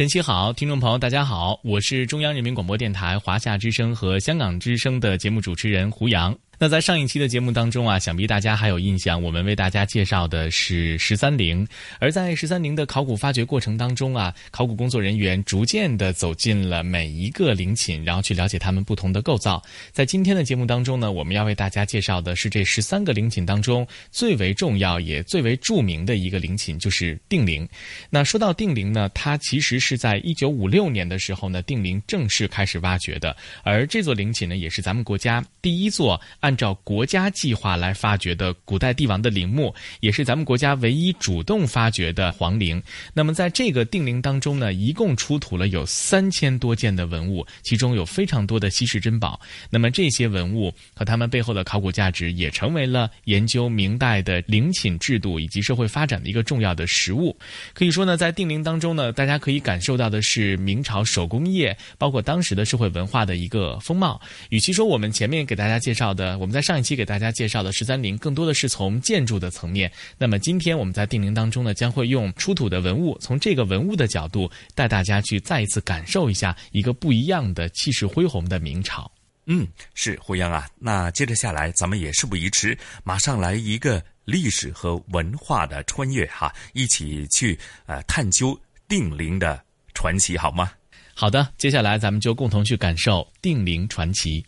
晨曦好，听众朋友大家好，我是中央人民广播电台华夏之声和香港之声的节目主持人胡杨。那在上一期的节目当中啊，想必大家还有印象，我们为大家介绍的是十三陵。而在十三陵的考古发掘过程当中啊，考古工作人员逐渐的走进了每一个陵寝，然后去了解它们不同的构造。在今天的节目当中呢，我们要为大家介绍的是这十三个陵寝当中最为重要也最为著名的一个陵寝，就是定陵。那说到定陵呢，它其实是在一九五六年的时候呢，定陵正式开始挖掘的。而这座陵寝呢，也是咱们国家第一座按按照国家计划来发掘的古代帝王的陵墓，也是咱们国家唯一主动发掘的皇陵。那么，在这个定陵当中呢，一共出土了有三千多件的文物，其中有非常多的稀世珍宝。那么，这些文物和它们背后的考古价值，也成为了研究明代的陵寝制度以及社会发展的一个重要的实物。可以说呢，在定陵当中呢，大家可以感受到的是明朝手工业，包括当时的社会文化的一个风貌。与其说我们前面给大家介绍的，我们在上一期给大家介绍的十三陵，更多的是从建筑的层面。那么今天我们在定陵当中呢，将会用出土的文物，从这个文物的角度，带大家去再一次感受一下一个不一样的气势恢宏的明朝。嗯，是胡杨啊。那接着下来，咱们也事不宜迟，马上来一个历史和文化的穿越哈，一起去呃探究定陵的传奇，好吗？好的，接下来咱们就共同去感受定陵传奇。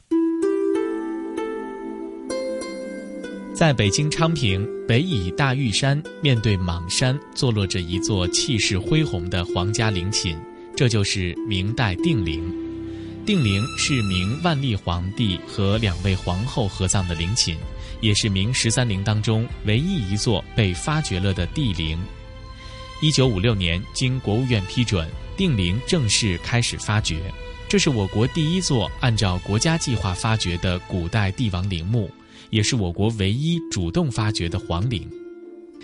在北京昌平，北倚大玉山，面对莽山，坐落着一座气势恢宏的皇家陵寝，这就是明代定陵。定陵是明万历皇帝和两位皇后合葬的陵寝，也是明十三陵当中唯一一座被发掘了的帝陵。一九五六年，经国务院批准，定陵正式开始发掘，这是我国第一座按照国家计划发掘的古代帝王陵墓。也是我国唯一主动发掘的皇陵，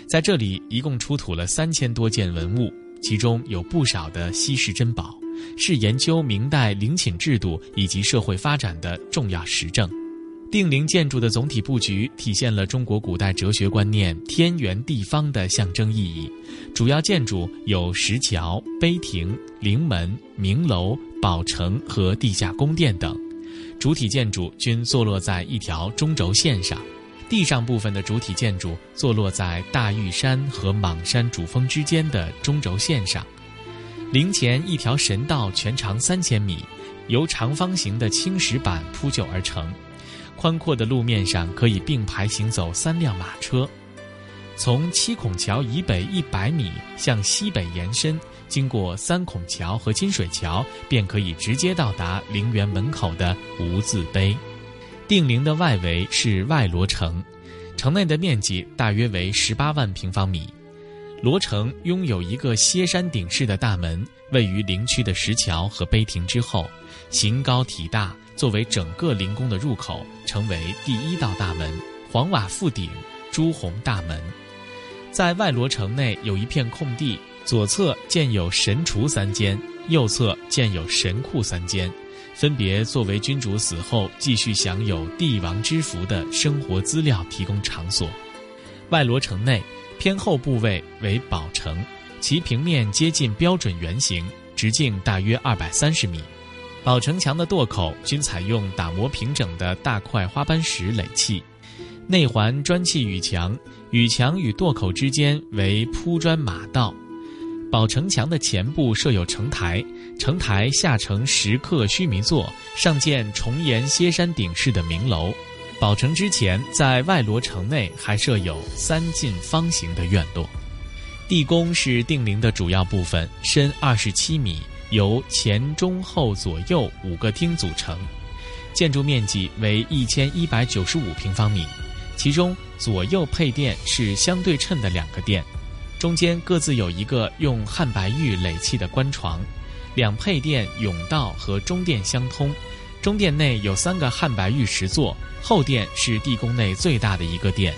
在这里一共出土了三千多件文物，其中有不少的稀世珍宝，是研究明代陵寝制度以及社会发展的重要实证。定陵建筑的总体布局体现了中国古代哲学观念“天圆地方”的象征意义，主要建筑有石桥、碑亭、陵门、明楼、宝城和地下宫殿等。主体建筑均坐落在一条中轴线上，地上部分的主体建筑坐落在大玉山和莽山主峰之间的中轴线上。陵前一条神道全长三千米，由长方形的青石板铺就而成，宽阔的路面上可以并排行走三辆马车。从七孔桥以北一百米向西北延伸。经过三孔桥和金水桥，便可以直接到达陵园门口的无字碑。定陵的外围是外罗城，城内的面积大约为十八万平方米。罗城拥有一个歇山顶式的大门，位于陵区的石桥和碑亭之后，形高体大，作为整个陵宫的入口，成为第一道大门。黄瓦覆顶，朱红大门。在外罗城内有一片空地。左侧建有神厨三间，右侧建有神库三间，分别作为君主死后继续享有帝王之福的生活资料提供场所。外罗城内偏后部位为宝城，其平面接近标准圆形，直径大约二百三十米。宝城墙的垛口均采用打磨平整的大块花斑石垒砌，内环砖砌雨墙，雨墙与垛口之间为铺砖马道。宝城墙的前部设有城台，城台下呈石刻须弥座，上建重檐歇山顶式的明楼。宝城之前，在外罗城内还设有三进方形的院落。地宫是定陵的主要部分，深二十七米，由前、中、后、左右五个厅组成，建筑面积为一千一百九十五平方米。其中左右配殿是相对称的两个殿。中间各自有一个用汉白玉垒砌的官床，两配殿甬道和中殿相通，中殿内有三个汉白玉石座，后殿是地宫内最大的一个殿，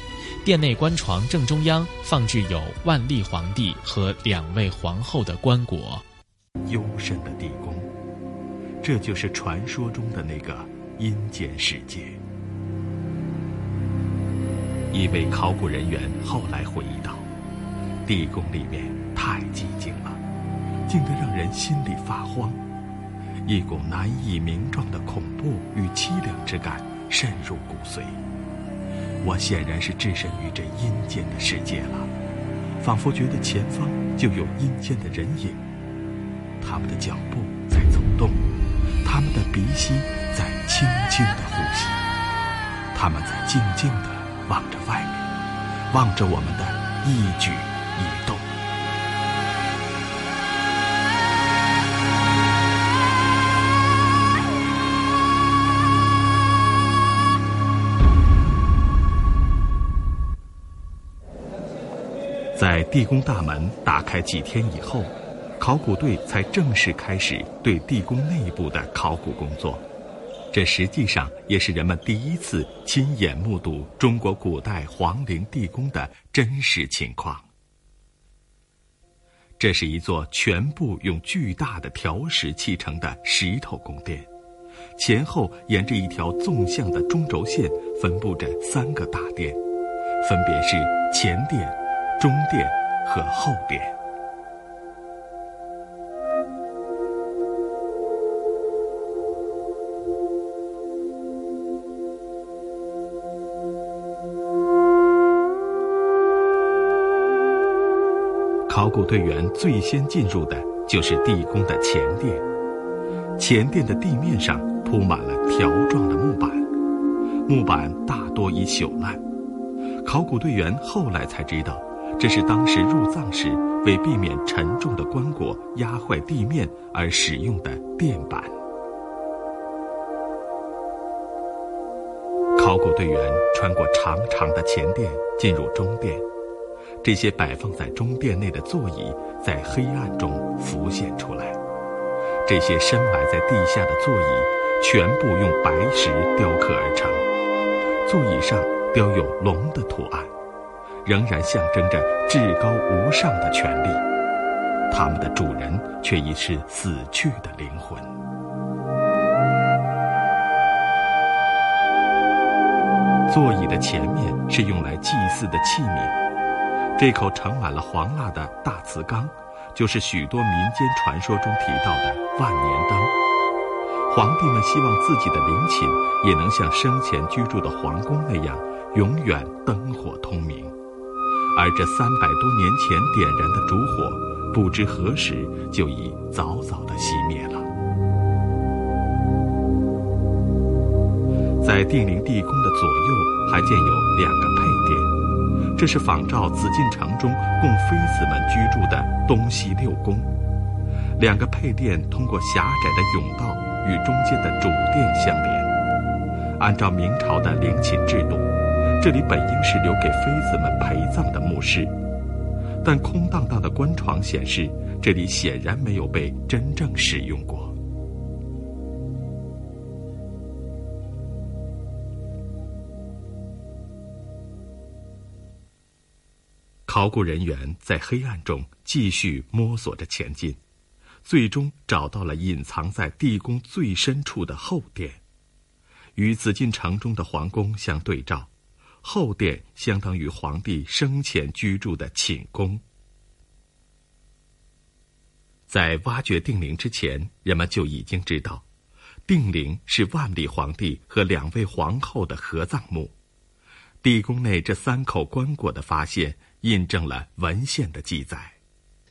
殿内官床正中央放置有万历皇帝和两位皇后的棺椁。幽深的地宫，这就是传说中的那个阴间世界。一位考古人员后来回忆道。地宫里面太寂静了，静得让人心里发慌，一股难以名状的恐怖与凄凉之感渗入骨髓。我显然是置身于这阴间的世界了，仿佛觉得前方就有阴间的人影，他们的脚步在走动，他们的鼻息在轻轻的呼吸，他们在静静的望着外面，望着我们的一举。地宫大门打开几天以后，考古队才正式开始对地宫内部的考古工作。这实际上也是人们第一次亲眼目睹中国古代皇陵地宫的真实情况。这是一座全部用巨大的条石砌成的石头宫殿，前后沿着一条纵向的中轴线分布着三个大殿，分别是前殿、中殿和后殿。考古队员最先进入的就是地宫的前殿，前殿的地面上铺满了条状的木板，木板大多已朽烂。考古队员后来才知道，这是当时入葬时为避免沉重的棺椁压坏地面而使用的垫板。考古队员穿过长长的前殿，进入中殿。这些摆放在中殿内的座椅在黑暗中浮现出来，这些深埋在地下的座椅全部用白石雕刻而成，座椅上雕有龙的图案，仍然象征着至高无上的权力，他们的主人却已是死去的灵魂。座椅的前面是用来祭祀的器皿。这口盛满了黄蜡的大瓷缸，就是许多民间传说中提到的万年灯。皇帝们希望自己的陵寝也能像生前居住的皇宫那样，永远灯火通明。而这三百多年前点燃的烛火，不知何时就已早早的熄灭了。在定陵地宫的左右，还建有两个配殿。这是仿照紫禁城中供妃子们居住的东西六宫，两个配殿通过狭窄的甬道与中间的主殿相连。按照明朝的陵寝制度，这里本应是留给妃子们陪葬的墓室，但空荡荡的棺床显示，这里显然没有被真正使用过。考古人员在黑暗中继续摸索着前进，最终找到了隐藏在地宫最深处的后殿。与紫禁城中的皇宫相对照，后殿相当于皇帝生前居住的寝宫。在挖掘定陵之前，人们就已经知道，定陵是万历皇帝和两位皇后的合葬墓。地宫内这三口棺椁的发现。印证了文献的记载，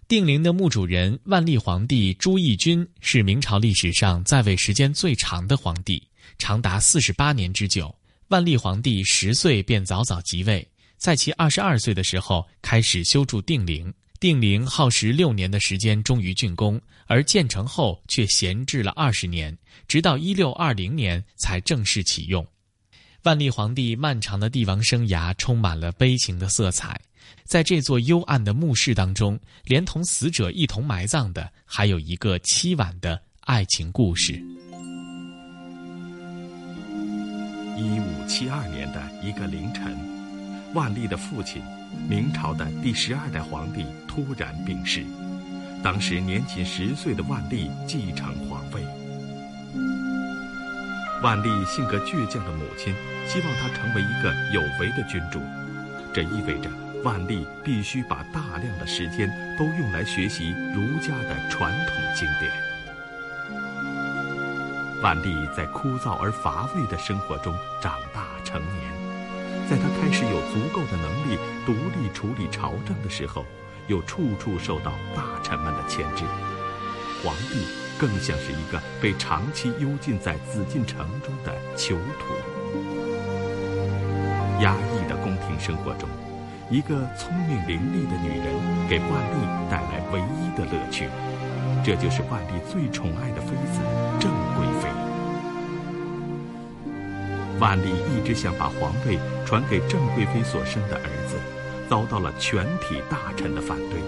定陵的墓主人万历皇帝朱翊钧是明朝历史上在位时间最长的皇帝，长达四十八年之久。万历皇帝十岁便早早即位，在其二十二岁的时候开始修筑定陵。定陵耗时六年的时间终于竣工，而建成后却闲置了二十年，直到一六二零年才正式启用。万历皇帝漫长的帝王生涯充满了悲情的色彩。在这座幽暗的墓室当中，连同死者一同埋葬的，还有一个凄婉的爱情故事。一五七二年的一个凌晨，万历的父亲，明朝的第十二代皇帝突然病逝。当时年仅十岁的万历继承皇位。万历性格倔强的母亲希望他成为一个有为的君主，这意味着。万历必须把大量的时间都用来学习儒家的传统经典。万历在枯燥而乏味的生活中长大成年，在他开始有足够的能力独立处理朝政的时候，又处处受到大臣们的牵制。皇帝更像是一个被长期幽禁在紫禁城中的囚徒。压抑的宫廷生活中。一个聪明伶俐的女人给万历带来唯一的乐趣，这就是万历最宠爱的妃子郑贵妃。万历一直想把皇位传给郑贵妃所生的儿子，遭到了全体大臣的反对，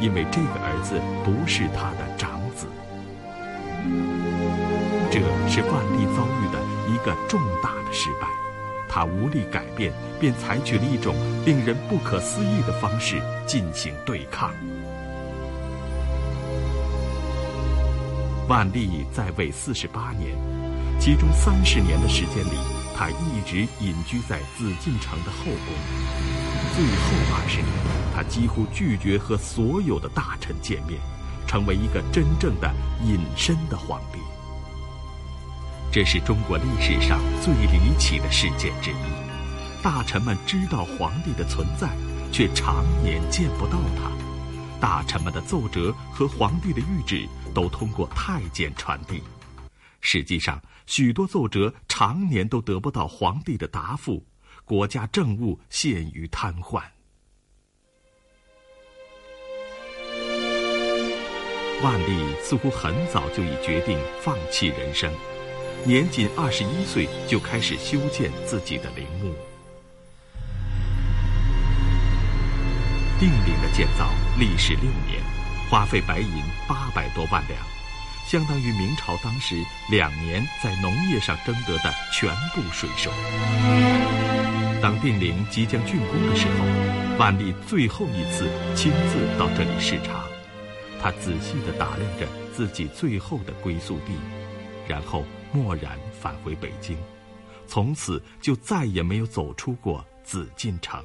因为这个儿子不是他的长子。这是万历遭遇的一个重大的失败。他无力改变，便采取了一种令人不可思议的方式进行对抗。万历在位四十八年，其中三十年的时间里，他一直隐居在紫禁城的后宫。最后二十年，他几乎拒绝和所有的大臣见面，成为一个真正的隐身的皇帝。这是中国历史上最离奇的事件之一。大臣们知道皇帝的存在，却常年见不到他。大臣们的奏折和皇帝的谕旨都通过太监传递。实际上，许多奏折常年都得不到皇帝的答复，国家政务陷于瘫痪。万历似乎很早就已决定放弃人生。年仅二十一岁就开始修建自己的陵墓。定陵的建造历时六年，花费白银八百多万两，相当于明朝当时两年在农业上征得的全部税收。当定陵即将竣工的时候，万历最后一次亲自到这里视察，他仔细地打量着自己最后的归宿地，然后。蓦然返回北京，从此就再也没有走出过紫禁城。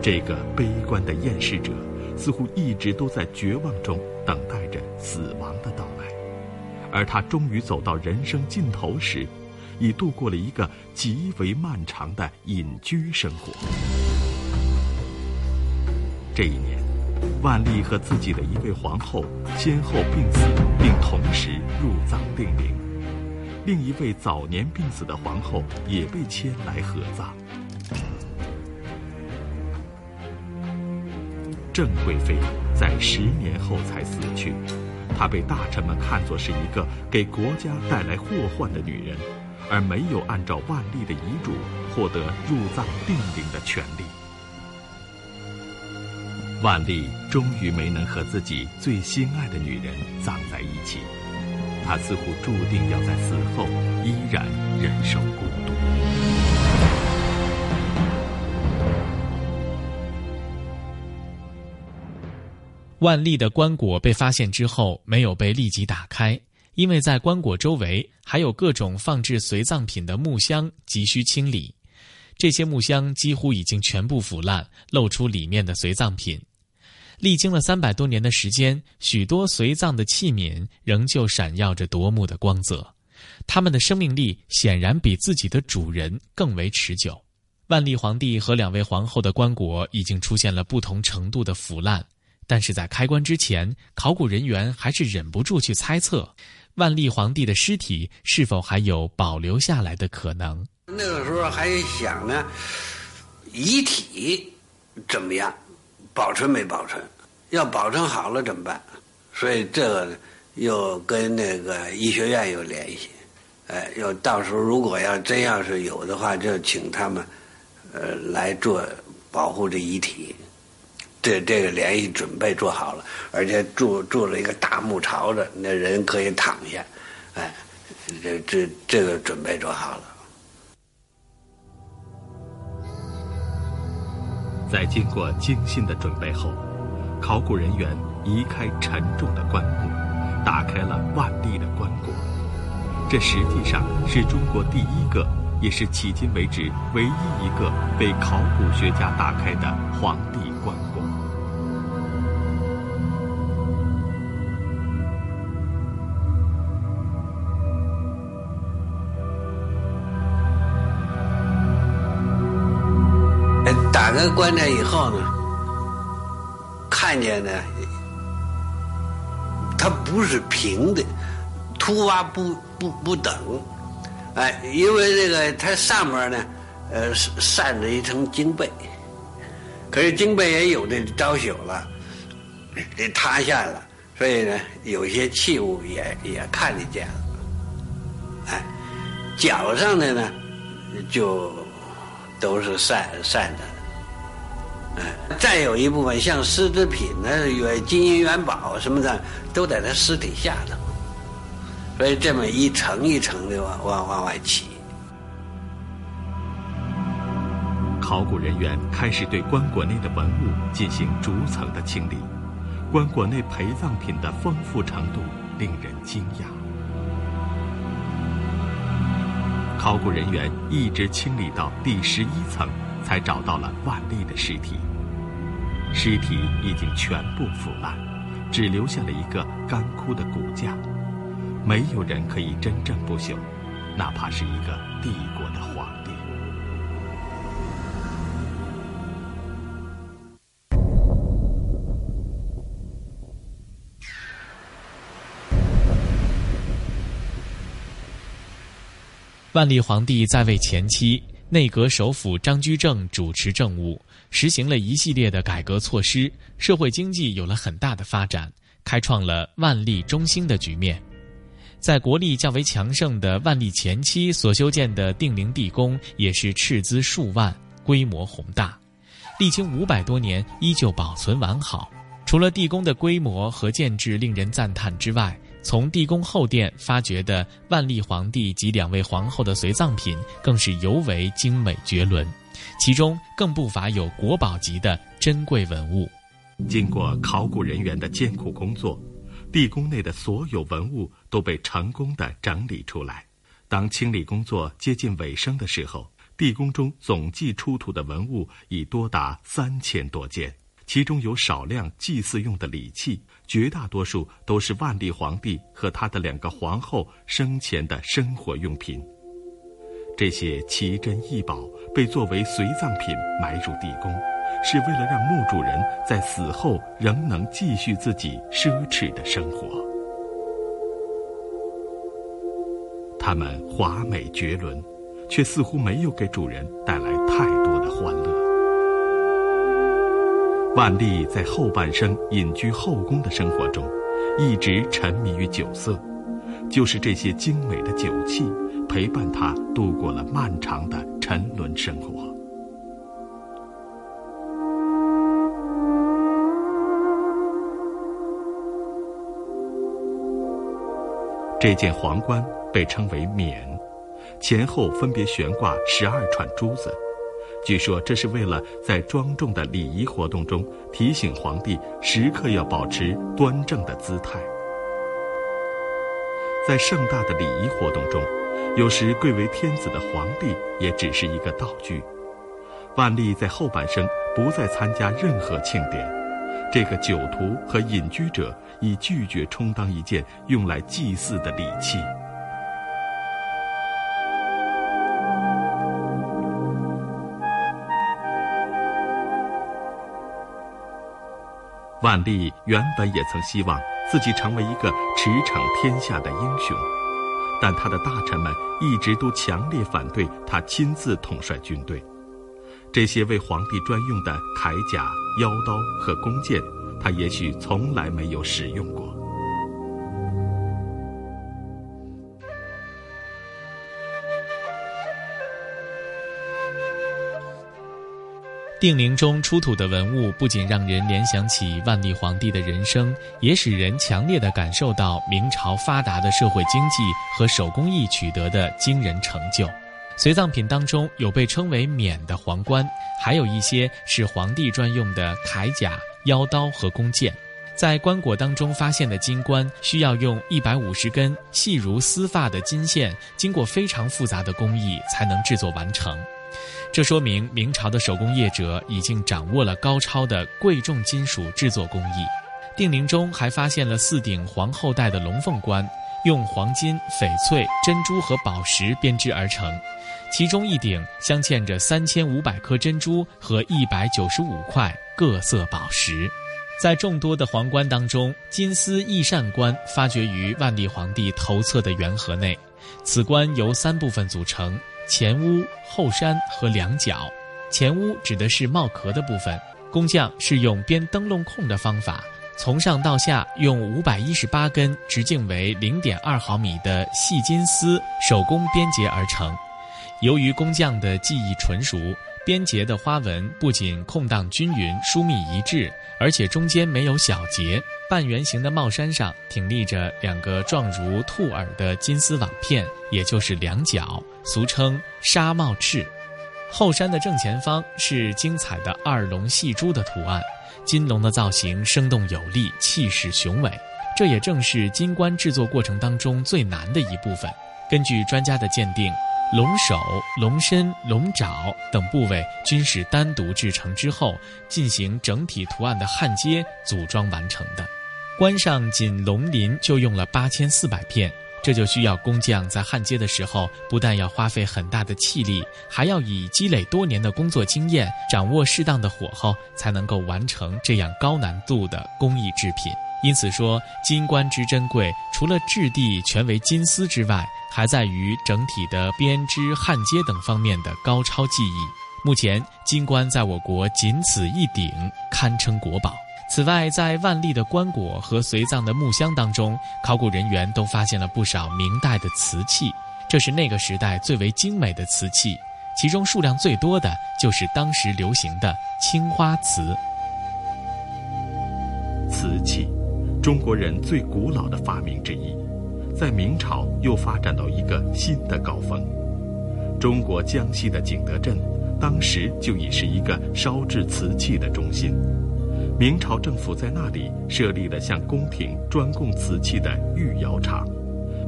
这个悲观的厌世者，似乎一直都在绝望中等待着死亡的到来，而他终于走到人生尽头时，已度过了一个极为漫长的隐居生活。这一年，万历和自己的一位皇后先后病死，并同时入葬定陵。另一位早年病死的皇后也被迁来合葬。郑贵妃在十年后才死去，她被大臣们看作是一个给国家带来祸患的女人，而没有按照万历的遗嘱获得入葬定陵的权利。万历终于没能和自己最心爱的女人葬在一起，他似乎注定要在死后依然忍受孤独。万历的棺椁被发现之后，没有被立即打开，因为在棺椁周围还有各种放置随葬品的木箱，急需清理。这些木箱几乎已经全部腐烂，露出里面的随葬品。历经了三百多年的时间，许多随葬的器皿仍旧闪耀着夺目的光泽，它们的生命力显然比自己的主人更为持久。万历皇帝和两位皇后的棺椁已经出现了不同程度的腐烂，但是在开棺之前，考古人员还是忍不住去猜测，万历皇帝的尸体是否还有保留下来的可能。那个时候还想呢，遗体怎么样，保存没保存？要保存好了怎么办？所以这个又跟那个医学院有联系，哎，要到时候如果要真要是有的话，就请他们。呃，来做保护这遗体，这这个联系准备做好了，而且住住了一个大木槽子，那人可以躺下，哎，这这这个准备做好了。在经过精心的准备后，考古人员移开沉重的棺木，打开了万历的棺椁。这实际上是中国第一个。也是迄今为止唯一一个被考古学家打开的皇帝打开棺材以后呢，看见呢，它不是平的，凸洼不不不等。哎，因为这个它上面呢，呃，散着一层金被，可是金被也有的招朽了，也塌下了，所以呢，有些器物也也看得见了。哎，脚上的呢，就都是散散着。再有一部分像丝织品呢，元金银元宝什么的，都在他尸体下头。所以这么一层一层的往往往外起。考古人员开始对棺椁内的文物进行逐层的清理，棺椁内陪葬品的丰富程度令人惊讶。考古人员一直清理到第十一层，才找到了万历的尸体。尸体已经全部腐烂，只留下了一个干枯的骨架。没有人可以真正不朽，哪怕是一个帝国的皇帝。万历皇帝在位前期，内阁首辅张居正主持政务，实行了一系列的改革措施，社会经济有了很大的发展，开创了万历中兴的局面。在国力较为强盛的万历前期所修建的定陵地宫，也是斥资数万，规模宏大，历经五百多年依旧保存完好。除了地宫的规模和建制令人赞叹之外，从地宫后殿发掘的万历皇帝及两位皇后的随葬品，更是尤为精美绝伦，其中更不乏有国宝级的珍贵文物。经过考古人员的艰苦工作。地宫内的所有文物都被成功的整理出来。当清理工作接近尾声的时候，地宫中总计出土的文物已多达三千多件，其中有少量祭祀用的礼器，绝大多数都是万历皇帝和他的两个皇后生前的生活用品。这些奇珍异宝被作为随葬品埋入地宫。是为了让墓主人在死后仍能继续自己奢侈的生活。他们华美绝伦，却似乎没有给主人带来太多的欢乐。万历在后半生隐居后宫的生活中，一直沉迷于酒色，就是这些精美的酒器陪伴他度过了漫长的沉沦生活。这件皇冠被称为冕，前后分别悬挂十二串珠子。据说这是为了在庄重的礼仪活动中提醒皇帝时刻要保持端正的姿态。在盛大的礼仪活动中，有时贵为天子的皇帝也只是一个道具。万历在后半生不再参加任何庆典。这个酒徒和隐居者已拒绝充当一件用来祭祀的礼器。万历原本也曾希望自己成为一个驰骋天下的英雄，但他的大臣们一直都强烈反对他亲自统帅军队。这些为皇帝专用的铠甲、腰刀和弓箭，他也许从来没有使用过。定陵中出土的文物不仅让人联想起万历皇帝的人生，也使人强烈地感受到明朝发达的社会经济和手工艺取得的惊人成就。随葬品当中有被称为“冕”的皇冠，还有一些是皇帝专用的铠甲、腰刀和弓箭。在棺椁当中发现的金冠，需要用一百五十根细如丝发的金线，经过非常复杂的工艺才能制作完成。这说明明朝的手工业者已经掌握了高超的贵重金属制作工艺。定陵中还发现了四顶皇后戴的龙凤冠，用黄金、翡翠、珍珠和宝石编织而成，其中一顶镶嵌着三千五百颗珍珠和一百九十五块各色宝石。在众多的皇冠当中，金丝翼扇冠发掘于万历皇帝头侧的圆盒内，此冠由三部分组成。前屋、后山和两角。前屋指的是帽壳的部分。工匠是用编灯笼控的方法，从上到下用五百一十八根直径为零点二毫米的细金丝手工编结而成。由于工匠的技艺纯熟，编结的花纹不仅空荡均匀、疏密一致，而且中间没有小节。半圆形的帽衫上挺立着两个状如兔耳的金丝网片，也就是两角，俗称纱帽翅。后山的正前方是精彩的二龙戏珠的图案，金龙的造型生动有力，气势雄伟。这也正是金冠制作过程当中最难的一部分。根据专家的鉴定。龙首、龙身、龙爪等部位均是单独制成之后，进行整体图案的焊接组装完成的。冠上仅龙鳞就用了八千四百片，这就需要工匠在焊接的时候，不但要花费很大的气力，还要以积累多年的工作经验，掌握适当的火候，才能够完成这样高难度的工艺制品。因此说，金冠之珍贵，除了质地全为金丝之外，还在于整体的编织、焊接等方面的高超技艺。目前，金冠在我国仅此一顶，堪称国宝。此外，在万历的棺椁和随葬的木箱当中，考古人员都发现了不少明代的瓷器，这是那个时代最为精美的瓷器，其中数量最多的就是当时流行的青花瓷。瓷器。中国人最古老的发明之一，在明朝又发展到一个新的高峰。中国江西的景德镇，当时就已是一个烧制瓷器的中心。明朝政府在那里设立了向宫廷专供瓷器的御窑厂，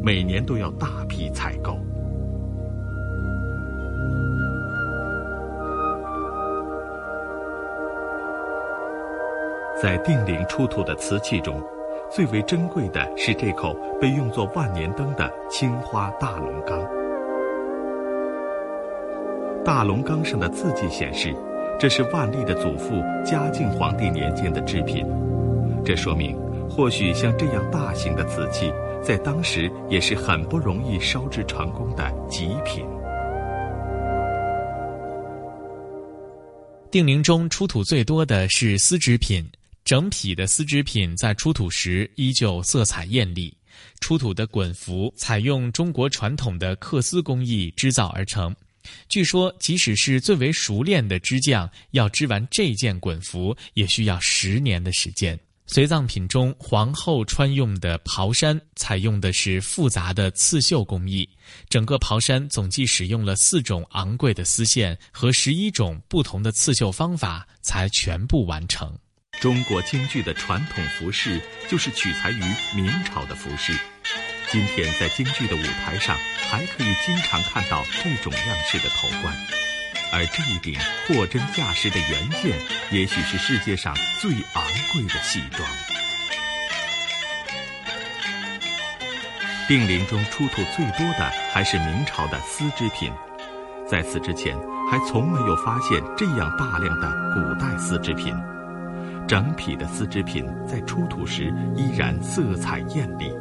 每年都要大批采购。在定陵出土的瓷器中。最为珍贵的是这口被用作万年灯的青花大龙缸。大龙缸上的字迹显示，这是万历的祖父嘉靖皇帝年间的制品。这说明，或许像这样大型的瓷器，在当时也是很不容易烧制成功的极品。定陵中出土最多的是丝织品。整匹的丝织品在出土时依旧色彩艳丽，出土的滚服采用中国传统的缂丝工艺织造而成。据说，即使是最为熟练的织匠，要织完这件滚服，也需要十年的时间。随葬品中，皇后穿用的袍衫采用的是复杂的刺绣工艺，整个袍衫总计使用了四种昂贵的丝线和十一种不同的刺绣方法，才全部完成。中国京剧的传统服饰就是取材于明朝的服饰。今天在京剧的舞台上，还可以经常看到这种样式的头冠。而这一顶货真价实的原件，也许是世界上最昂贵的戏装。定陵中出土最多的还是明朝的丝织品，在此之前还从没有发现这样大量的古代丝织品。整匹的丝织品在出土时依然色彩艳丽，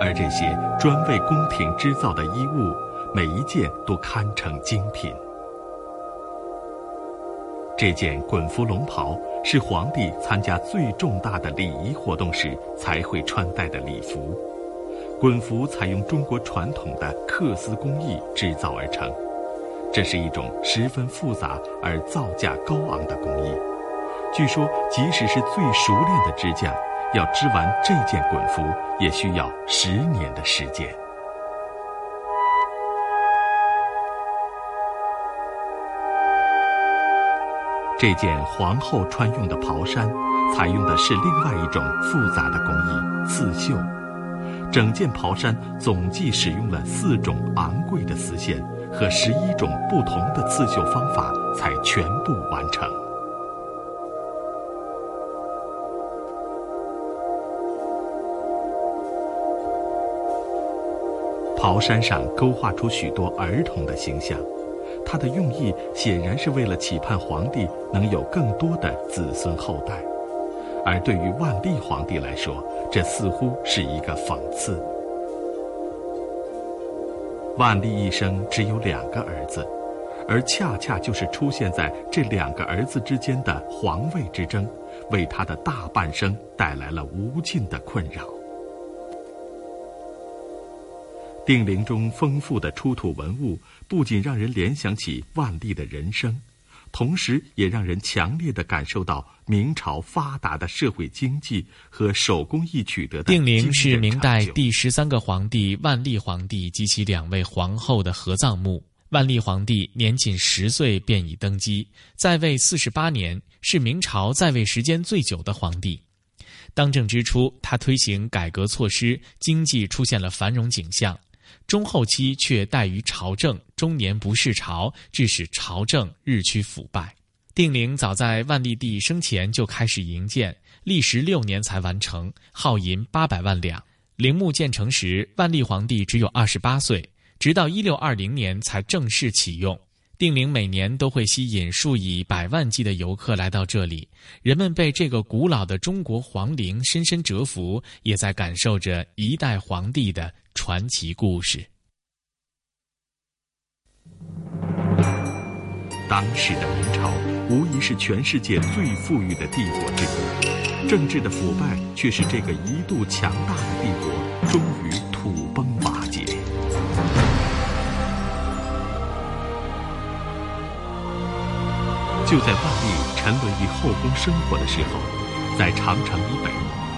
而这些专为宫廷织造的衣物，每一件都堪称精品。这件滚服龙袍是皇帝参加最重大的礼仪活动时才会穿戴的礼服。滚服采用中国传统的缂丝工艺制造而成，这是一种十分复杂而造价高昂的工艺。据说，即使是最熟练的织匠，要织完这件滚服，也需要十年的时间。这件皇后穿用的袍衫，采用的是另外一种复杂的工艺——刺绣。整件袍衫总计使用了四种昂贵的丝线和十一种不同的刺绣方法，才全部完成。袍衫上勾画出许多儿童的形象。他的用意显然是为了期盼皇帝能有更多的子孙后代，而对于万历皇帝来说，这似乎是一个讽刺。万历一生只有两个儿子，而恰恰就是出现在这两个儿子之间的皇位之争，为他的大半生带来了无尽的困扰。定陵中丰富的出土文物，不仅让人联想起万历的人生，同时也让人强烈的感受到明朝发达的社会经济和手工艺取得的。定陵是明代第十三个皇帝万历皇帝及其两位皇后的合葬墓。万历皇帝年仅十岁便已登基，在位四十八年，是明朝在位时间最久的皇帝。当政之初，他推行改革措施，经济出现了繁荣景象。中后期却怠于朝政，终年不视朝，致使朝政日趋腐败。定陵早在万历帝生前就开始营建，历时六年才完成，耗银八百万两。陵墓建成时，万历皇帝只有二十八岁，直到一六二零年才正式启用。定陵每年都会吸引数以百万计的游客来到这里，人们被这个古老的中国皇陵深深折服，也在感受着一代皇帝的。传奇故事。当时的明朝无疑是全世界最富裕的帝国之一，政治的腐败却使这个一度强大的帝国终于就在万历沉沦于后宫生活的时候，在长城以北，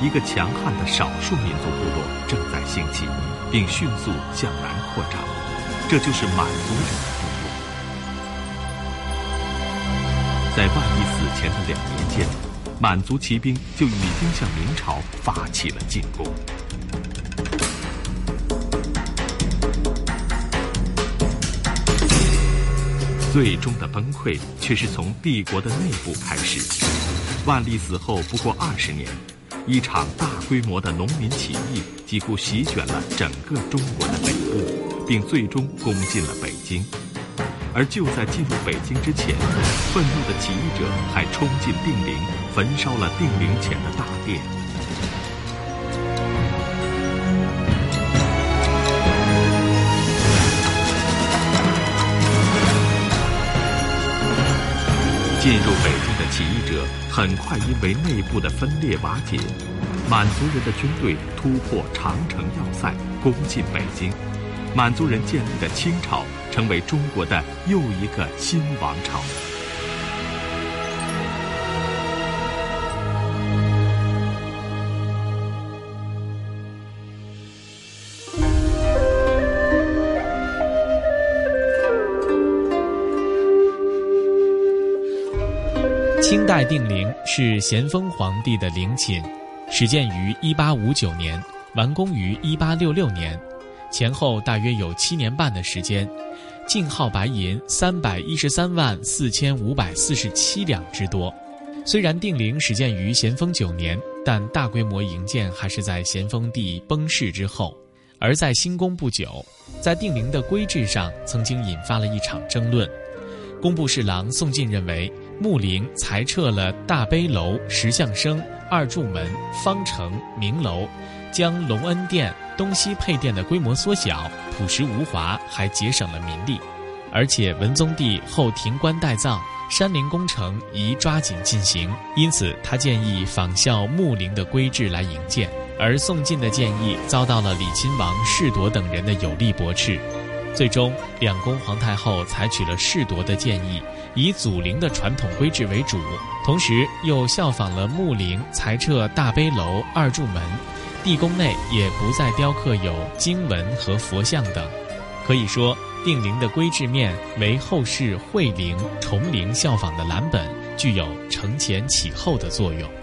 一个强悍的少数民族部落正在兴起。并迅速向南扩张，这就是满族人的部落。在万历死前的两年间，满族骑兵就已经向明朝发起了进攻。最终的崩溃却是从帝国的内部开始。万历死后不过二十年。一场大规模的农民起义几乎席卷了整个中国的北部，并最终攻进了北京。而就在进入北京之前，愤怒的起义者还冲进定陵，焚烧了定陵前的大殿。进入北京的起义者。很快，因为内部的分裂瓦解，满族人的军队突破长城要塞，攻进北京。满族人建立的清朝，成为中国的又一个新王朝。定陵是咸丰皇帝的陵寝，始建于1859年，完工于1866年，前后大约有七年半的时间，净耗白银三百一十三万四千五百四十七两之多。虽然定陵始建于咸丰九年，但大规模营建还是在咸丰帝崩逝之后。而在新宫不久，在定陵的规制上曾经引发了一场争论。工部侍郎宋进认为。穆陵裁撤了大悲楼、石像生、二柱门、方城、明楼，将隆恩殿东西配殿的规模缩小，朴实无华，还节省了民力。而且文宗帝后停棺待葬，山陵工程宜抓紧进行，因此他建议仿效穆陵的规制来营建。而宋晋的建议遭到了李亲王世铎等人的有力驳斥，最终两宫皇太后采取了世铎的建议。以祖陵的传统规制为主，同时又效仿了穆陵裁撤大悲楼、二柱门，地宫内也不再雕刻有经文和佛像等。可以说，定陵的规制面为后世惠陵、崇陵效仿的蓝本，具有承前启后的作用。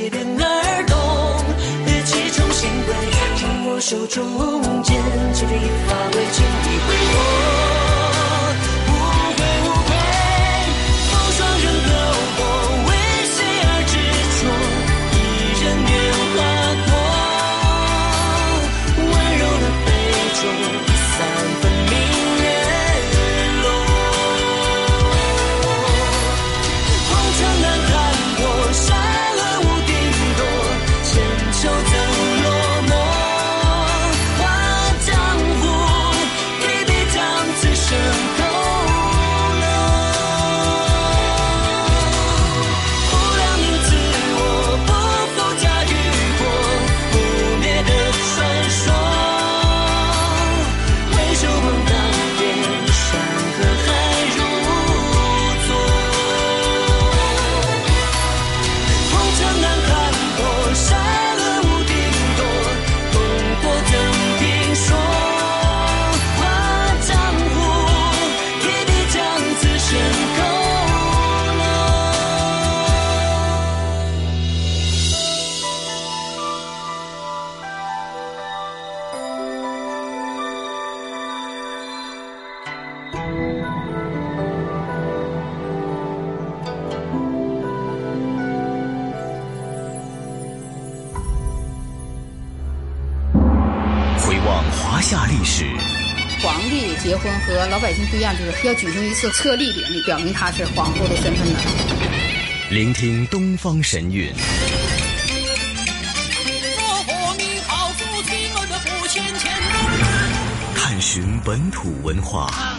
是几点而动，乐器重新归，听我手中剑，千钧一发为情一回。我。帝结婚和老百姓不一样，就是要举行一次册立典礼，表明他是皇后的身份的。聆听东方神韵，探寻本土文化，啊，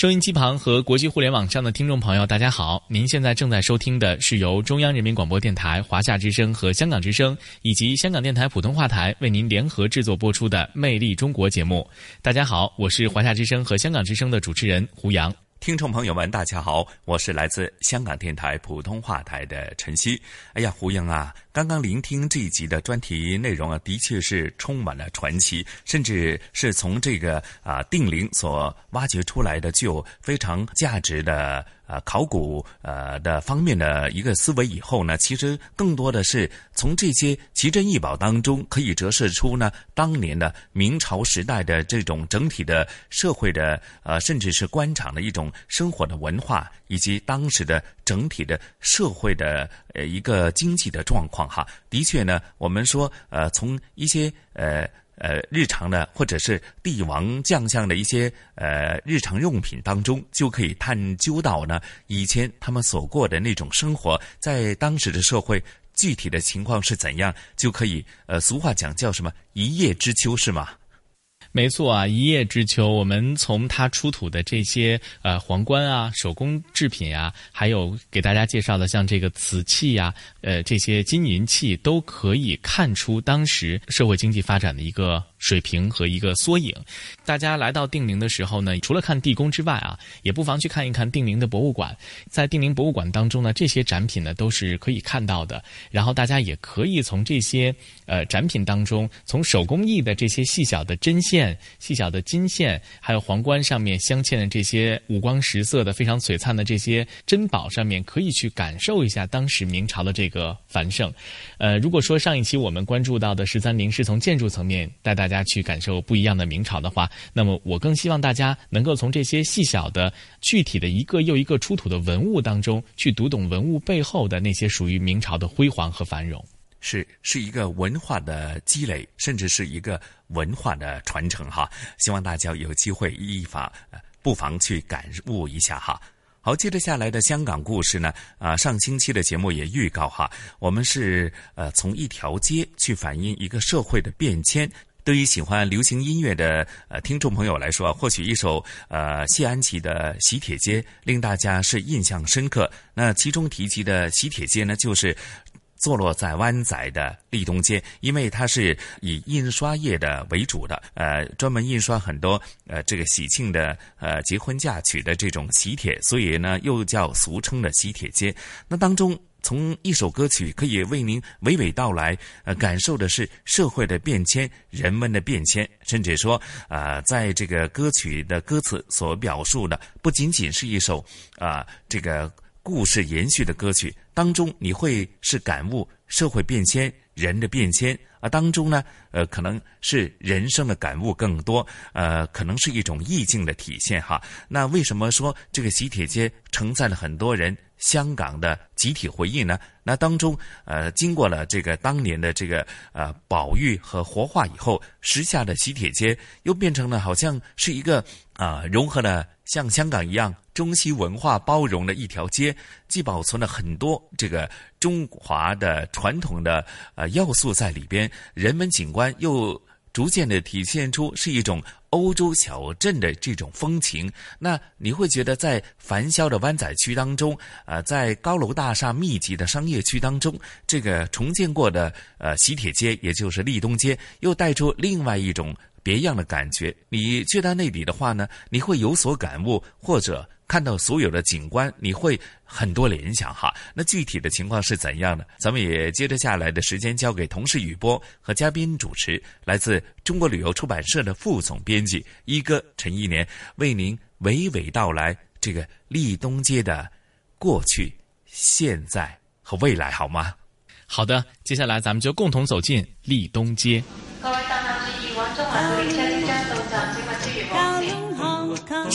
收音机旁和国际互联网上的听众朋友，大家好！您现在正在收听的是由中央人民广播电台、华夏之声和香港之声以及香港电台普通话台为您联合制作播出的《魅力中国》节目。大家好，我是华夏之声和香港之声的主持人胡杨。听众朋友们，大家好，我是来自香港电台普通话台的陈曦。哎呀，胡杨啊，刚刚聆听这一集的专题内容啊，的确是充满了传奇，甚至是从这个啊定陵所挖掘出来的具有非常价值的啊考古呃的方面的一个思维。以后呢，其实更多的是从这些奇珍异宝当中，可以折射出呢当年的明朝时代的这种整体的社会的呃，甚至是官场的一种。生活的文化以及当时的整体的社会的呃一个经济的状况哈，的确呢，我们说呃从一些呃呃日常的或者是帝王将相的一些呃日常用品当中，就可以探究到呢以前他们所过的那种生活，在当时的社会具体的情况是怎样，就可以呃俗话讲叫什么一叶知秋是吗？没错啊，一叶知秋。我们从它出土的这些呃皇冠啊、手工制品啊，还有给大家介绍的像这个瓷器呀、啊、呃这些金银器，都可以看出当时社会经济发展的一个水平和一个缩影。大家来到定陵的时候呢，除了看地宫之外啊，也不妨去看一看定陵的博物馆。在定陵博物馆当中呢，这些展品呢都是可以看到的。然后大家也可以从这些呃展品当中，从手工艺的这些细小的针线、细小的金线，还有皇冠上面镶嵌的这些五光十色的、非常璀璨的这些珍宝，上面可以去感受一下当时明朝的这个繁盛。呃，如果说上一期我们关注到的十三陵是从建筑层面带大家大家去感受不一样的明朝的话，那么我更希望大家能够从这些细小的、具体的一个又一个出土的文物当中，去读懂文物背后的那些属于明朝的辉煌和繁荣。是，是一个文化的积累，甚至是一个文化的传承哈。希望大家有机会依法，不妨去感悟一下哈。好，接着下来的香港故事呢，啊，上星期的节目也预告哈，我们是呃从一条街去反映一个社会的变迁。对于喜欢流行音乐的呃听众朋友来说，或许一首呃谢安琪的《喜帖街》令大家是印象深刻。那其中提及的喜帖街呢，就是。坐落在湾仔的利东街，因为它是以印刷业的为主的，呃，专门印刷很多呃这个喜庆的呃结婚嫁娶的这种喜帖，所以呢又叫俗称的喜帖街。那当中从一首歌曲可以为您娓娓道来，呃，感受的是社会的变迁、人们的变迁，甚至说，呃，在这个歌曲的歌词所表述的不仅仅是一首啊、呃、這個。故事延续的歌曲当中，你会是感悟社会变迁、人的变迁啊。当中呢，呃，可能是人生的感悟更多，呃，可能是一种意境的体现哈。那为什么说这个喜帖街承载了很多人香港的集体回忆呢？那当中，呃，经过了这个当年的这个呃保育和活化以后，时下的喜帖街又变成了好像是一个啊、融合了像香港一样。中西文化包容的一条街，既保存了很多这个中华的传统的呃要素在里边，人文景观又逐渐的体现出是一种欧洲小镇的这种风情。那你会觉得在繁嚣的湾仔区当中，呃，在高楼大厦密集的商业区当中，这个重建过的呃喜铁街，也就是利东街，又带出另外一种别样的感觉。你去到那里的话呢，你会有所感悟，或者。看到所有的景观，你会很多联想哈。那具体的情况是怎样的？咱们也接着下来的时间交给同事雨波和嘉宾主持，来自中国旅游出版社的副总编辑一哥陈一年，为您娓娓道来这个立冬街的过去、现在和未来，好吗？好的，接下来咱们就共同走进立冬街。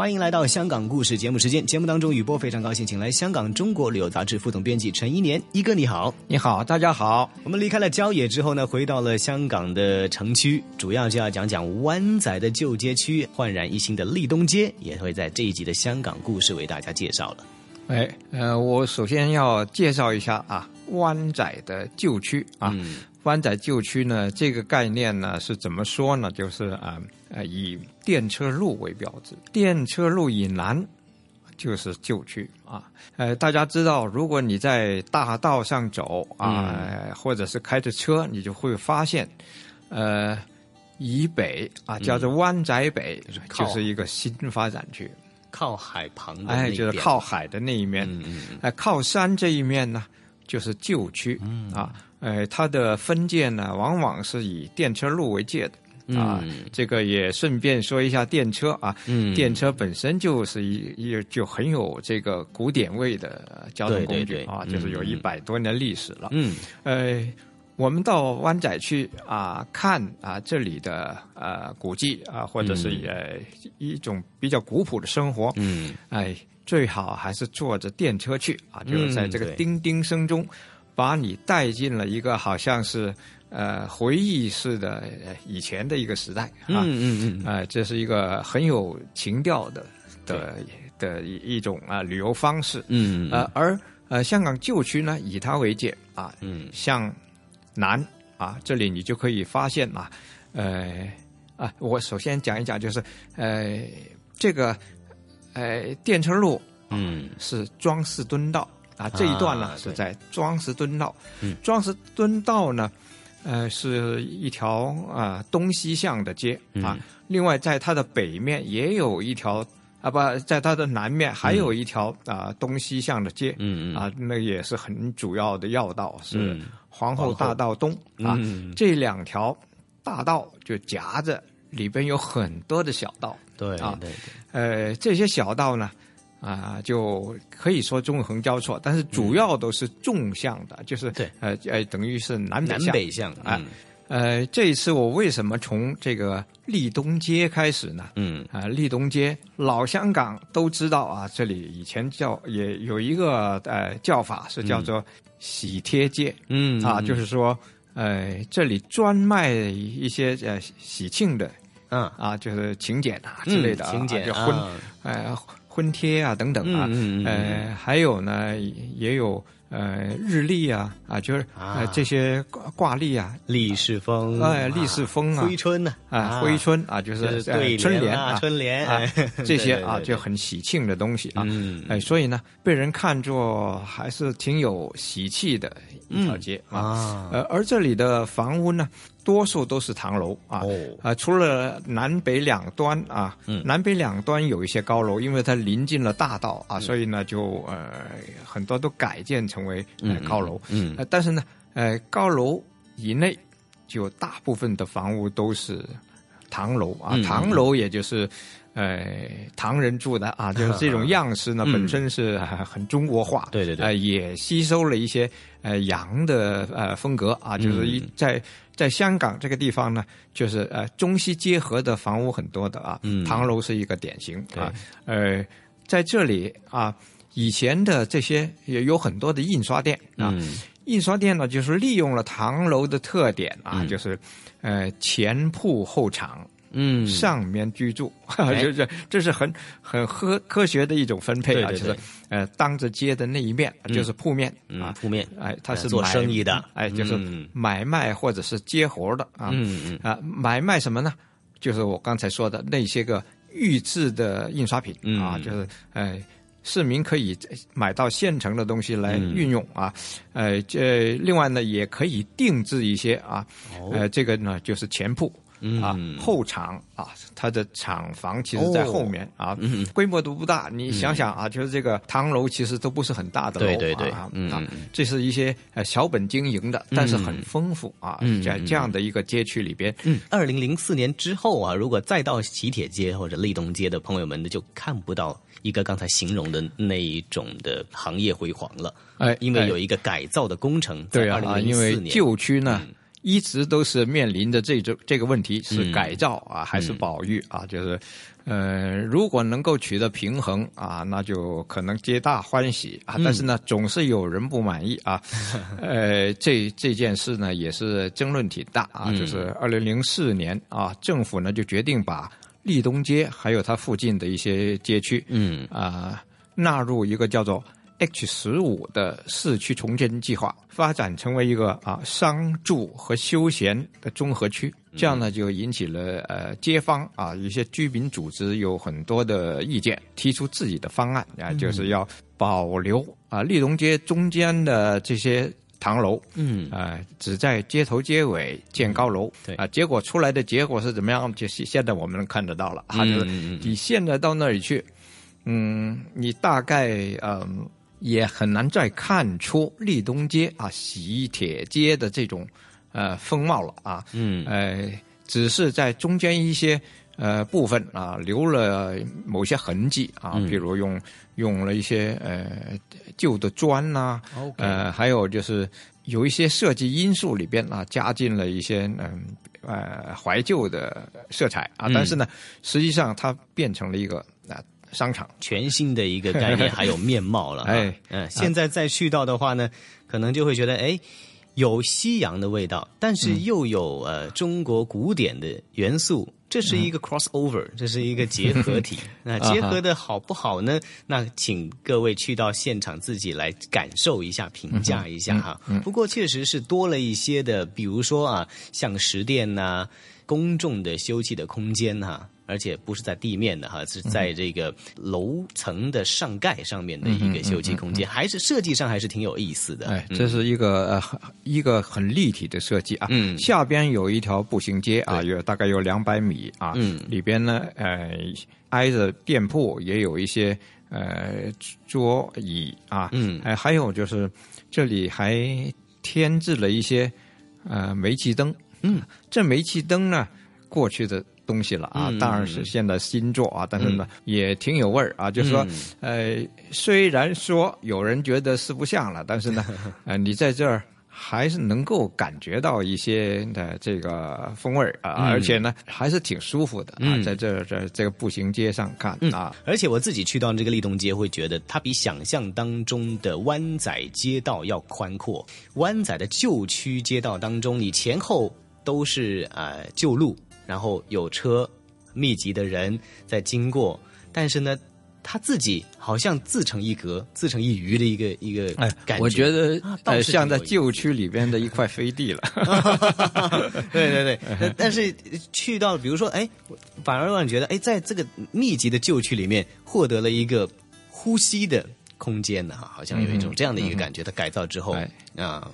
欢迎来到香港故事节目时间。节目当中，雨波非常高兴，请来香港《中国旅游杂志》副总编辑陈一年一哥，你好，你好，大家好。我们离开了郊野之后呢，回到了香港的城区，主要就要讲讲湾仔的旧街区，焕然一新的立东街，也会在这一集的香港故事为大家介绍了。哎，呃，我首先要介绍一下啊，湾仔的旧区啊。嗯湾仔旧区呢，这个概念呢是怎么说呢？就是啊，呃，以电车路为标志，电车路以南就是旧区啊。呃，大家知道，如果你在大道上走啊，嗯或者是开着车，你就会发现，呃，以北啊，叫做湾仔北，嗯就是一个新发展区。靠海旁的哎，就是靠海的那一面，嗯靠山这一面呢，就是旧区，嗯啊，呃，它的分界呢，往往是以电车路为界的。啊，嗯。这个也顺便说一下电车啊，嗯。电车本身就是一一就很有这个古典味的交通工具啊，就是有一百多年的历史了。嗯。呃，我们到湾仔去啊看啊这里的呃古迹啊，或者是嗯。呃一种比较古朴的生活，嗯，哎，最好还是坐着电车去啊，就是在这个叮叮声中，把你带进了一个好像是呃回忆式的呃以前的一个时代啊，嗯嗯。嗯啊，这是一个很有情调的的的一一种啊旅游方式，嗯嗯呃，而呃香港旧区呢以它为界啊，嗯。向南啊，这里你就可以发现啊，呃啊，我首先讲一讲，就是呃这个呃电车路嗯。是庄士敦道啊，这一段呢、啊是在庄士敦道，嗯。庄士敦道呢。呃，是一条啊、东西向的街啊。嗯另外，在它的北面也有一条啊，不在它的南面还有一条啊、东西向的街。嗯嗯啊，那也是很主要的要道，是嗯皇后大道东啊。嗯这两条大道就夹着，里边有很多的小道。对啊对对，呃，这些小道呢，啊、就可以说纵横交错，但是主要都是纵向的，就是对。呃呃，等于是南北南向。北向啊嗯。呃，这一次我为什么从这个立东街开始呢？嗯。啊，立东街老香港都知道啊，这里以前叫也有一个呃叫法是叫做喜帖街，嗯啊，就是说呃这里专卖一些呃喜庆的嗯。啊，就是请柬啊之类的啊，请柬就婚、啊呃婚贴啊等等啊，嗯嗯嗯呃还有呢也有呃日历啊啊，就是啊。呃这些挂挂历啊，历世风哎立世风啊挥春呢啊，挥春啊，就就是对春联啊春联。啊哎，这些啊就很喜庆的东西啊，嗯。哎，所以呢，被人看作还是挺有喜气的一条街啊。啊。呃，而这里的房屋呢，多数都是唐楼啊，哦。啊，除了南北两端啊，嗯。南北两端有一些高楼，因为它临近了大道啊，所以呢，就呃很多都改建成为呃嗯高楼，嗯。呃，但是呢，呃，高楼以内就大部分的房屋都是唐楼啊，嗯。唐楼也就是。呃，唐人住的啊，就是这种样式呢，嗯本身是呃很中国化，对对对。呃，也吸收了一些呃洋的呃风格啊，就是一嗯在在香港这个地方呢，就是呃中西结合的房屋很多的啊，嗯。唐楼是一个典型啊，呃，在这里啊，以前的这些也有很多的印刷店啊，嗯。印刷店呢就是利用了唐楼的特点啊，嗯。就是呃前铺后厂。嗯。上面居住，哎。就是这是很很科科学的一种分配啊，就是呃当着街的那一面嗯。就是铺面嗯啊，铺面。哎，它是呃做买生意的。哎，就是嗯。买卖或者是接活的啊，啊，买卖什么呢？就是我刚才说的那些个预制的印刷品啊，嗯就是哎。市民可以买到现成的东西来嗯运用啊，呃，这另外呢也可以定制一些啊，呃，这个呢就是钱铺啊，嗯后厂啊，它的厂房其实在后面啊，嗯。规模都不大。你想想啊，就是这个唐楼其实都不是很大的楼，对对对。啊，嗯。啊，这是一些呃小本经营的，但是很丰富啊，嗯在这样的一个街区里边，嗯，二零零四年之后啊，如果再到喜帖街或者立东街的朋友们呢，就看不到一个刚才形容的那一种的行业辉煌了。哎哎因为有一个改造的工程，在对啊，因为旧区呢。一直都是面临着这种这个问题，是嗯改造啊，还是保育啊？就是，呃，如果能够取得平衡啊，那就可能皆大欢喜啊。嗯但是呢，总是有人不满意啊。呃，这这件事呢，也是争论挺大啊。嗯就是二零零四年啊，政府呢就决定把立东街还有它附近的一些街区，嗯啊、纳入一个叫做 H 十五的市区重建计划，发展成为一个啊商住和休闲的综合区。这样呢，就引起了呃街坊啊一些居民组织有很多的意见，提出自己的方案啊，就是要保留啊丽荣街中间的这些唐楼，嗯啊、只在街头街尾建高楼，对啊、结果出来的结果是怎么样？就是现在我们能看得到了，啊，就是你现在到那里去，嗯，你大概嗯也很难再看出立东街啊、喜帖街的这种呃风貌了啊，嗯。呃，只是在中间一些呃部分啊留了某些痕迹啊，嗯。比如用用了一些呃旧的砖呐、呃，还有就是有一些设计因素里边啊加进了一些嗯呃怀旧的色彩啊，嗯。但是呢，实际上它变成了一个啊、商场。全新的一个概念还有面貌了。哎嗯，现在再去到的话呢，可能就会觉得哎。有西洋的味道，但是又有、呃中国古典的元素，这是一个 crossover，、这是一个结合体。那结合的好不好呢？那请各位去到现场自己来感受一下、评价一下哈。不过确实是多了一些的，比如说啊，像食店呐、公众的休憩的空间哈、而且不是在地面的哈，是在这个楼层的上盖上面的一个休憩空间，还是设计上还是挺有意思的。哎，嗯这是一个呃一个很立体的设计啊。嗯下边有一条步行街啊，有大概有两百米啊。嗯里边呢，呃，挨着店铺也有一些呃桌椅啊。嗯哎、还有就是这里还添置了一些呃煤气灯。嗯，这煤气灯呢，过去的东西了啊，嗯当然是现在新作啊，但是呢、也挺有味儿啊。就是说，呃，虽然说有人觉得四不像了，但是呢，呃，你在这儿。还是能够感觉到一些的这个风味儿啊，嗯而且呢还是挺舒服的啊，嗯在这这这个步行街上看嗯啊，而且我自己去到这个立东街，会觉得它比想象当中的湾仔街道要宽阔。湾仔的旧区街道当中，你前后都是呃旧路，然后有车密集的人在经过，但是呢，他自己好像自成一格、自成一隅的一个一个哎感觉。我觉得啊倒呃像在旧区里边的一块飞地了。对 对对，但 但是去到比如说，哎，反而让你觉得，哎，在这个密集的旧区里面，获得了一个呼吸的空间呢，哈，好像有一种嗯这样的一个感觉。它改造之后哎啊。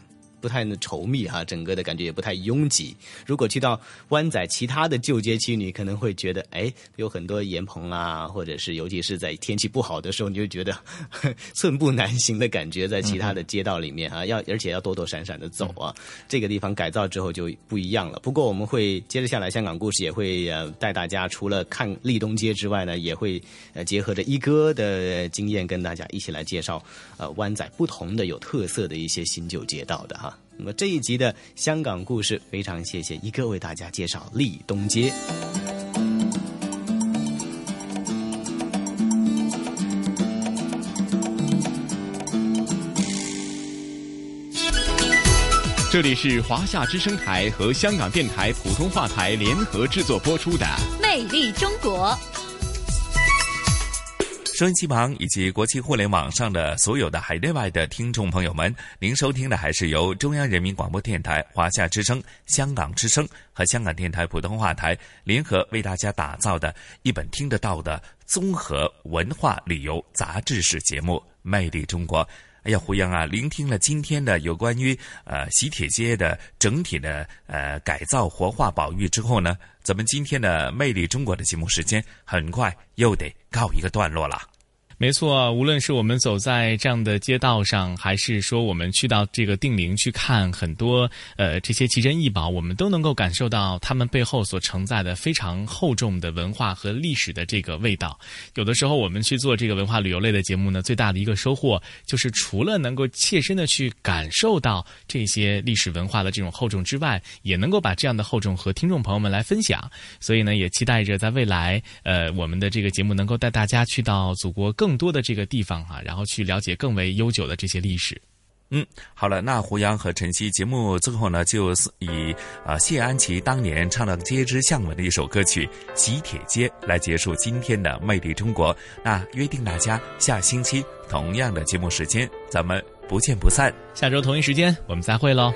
不太稠密哈，整个的感觉也不太拥挤。如果去到湾仔其他的旧街区，你可能会觉得，哎，有很多盐棚啊，或者是尤其是在天气不好的时候，你就觉得 寸步难行的感觉，在其他的街道里面啊，要而且要躲躲闪闪的走啊。这个地方改造之后就不一样了。不过我们会接着下来，香港故事也会呃带大家除了看立东街之外呢，也会呃结合着一哥的经验跟大家一起来介绍呃湾仔不同的有特色的一些新旧街道的哈。那么这一集的香港故事，非常谢谢一哥为大家介绍立东街。这里是华夏之声台和香港电台普通话台联合制作播出的《魅力中国》。收音机旁以及国际互联网上的所有的海内外的听众朋友们，您收听的还是由中央人民广播电台华夏之声、香港之声和香港电台普通话台联合为大家打造的一本听得到的综合文化旅游杂志式节目《魅力中国》。哎呀，胡杨啊，聆听了今天的有关于呃喜帖街的整体的呃改造、活化、保育之后呢，咱们今天的《魅力中国》的节目时间很快又得告一个段落了。没错，无论是我们走在这样的街道上，还是说我们去到这个定陵去看很多呃这些奇珍异宝，我们都能够感受到他们背后所承载的非常厚重的文化和历史的这个味道。有的时候我们去做这个文化旅游类的节目呢，最大的一个收获就是除了能够切身的去感受到这些历史文化的这种厚重之外，也能够把这样的厚重和听众朋友们来分享。所以呢，也期待着在未来，呃，我们的这个节目能够带大家去到祖国更。更多的这个地方哈，然后去了解更为悠久的这些历史。嗯，好了，那胡杨和晨曦节目最后呢，就是以啊谢安琪当年唱的街知巷闻的一首歌曲《喜帖街》来结束今天的魅力中国。那约定大家下星期同样的节目时间，咱们不见不散。下周同一时间我们再会喽。